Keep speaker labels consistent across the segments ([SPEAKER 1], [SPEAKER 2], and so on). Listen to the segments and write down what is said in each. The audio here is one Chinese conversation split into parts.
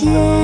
[SPEAKER 1] 见。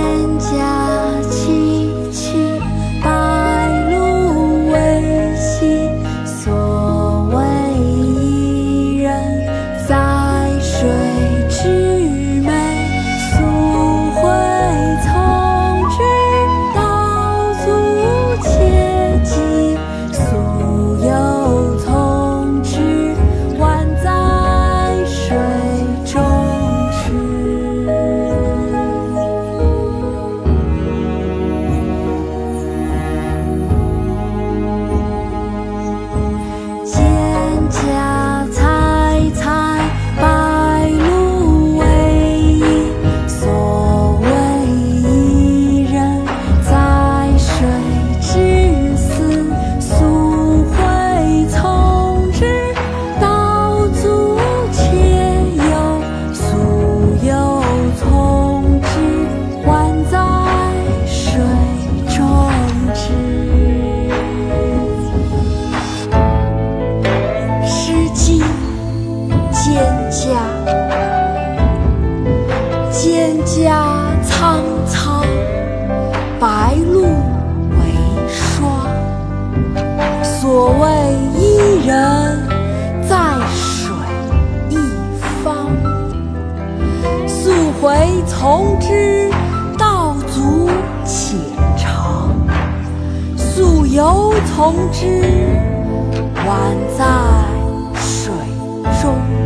[SPEAKER 1] 从之道阻且长溯游从之宛在水中。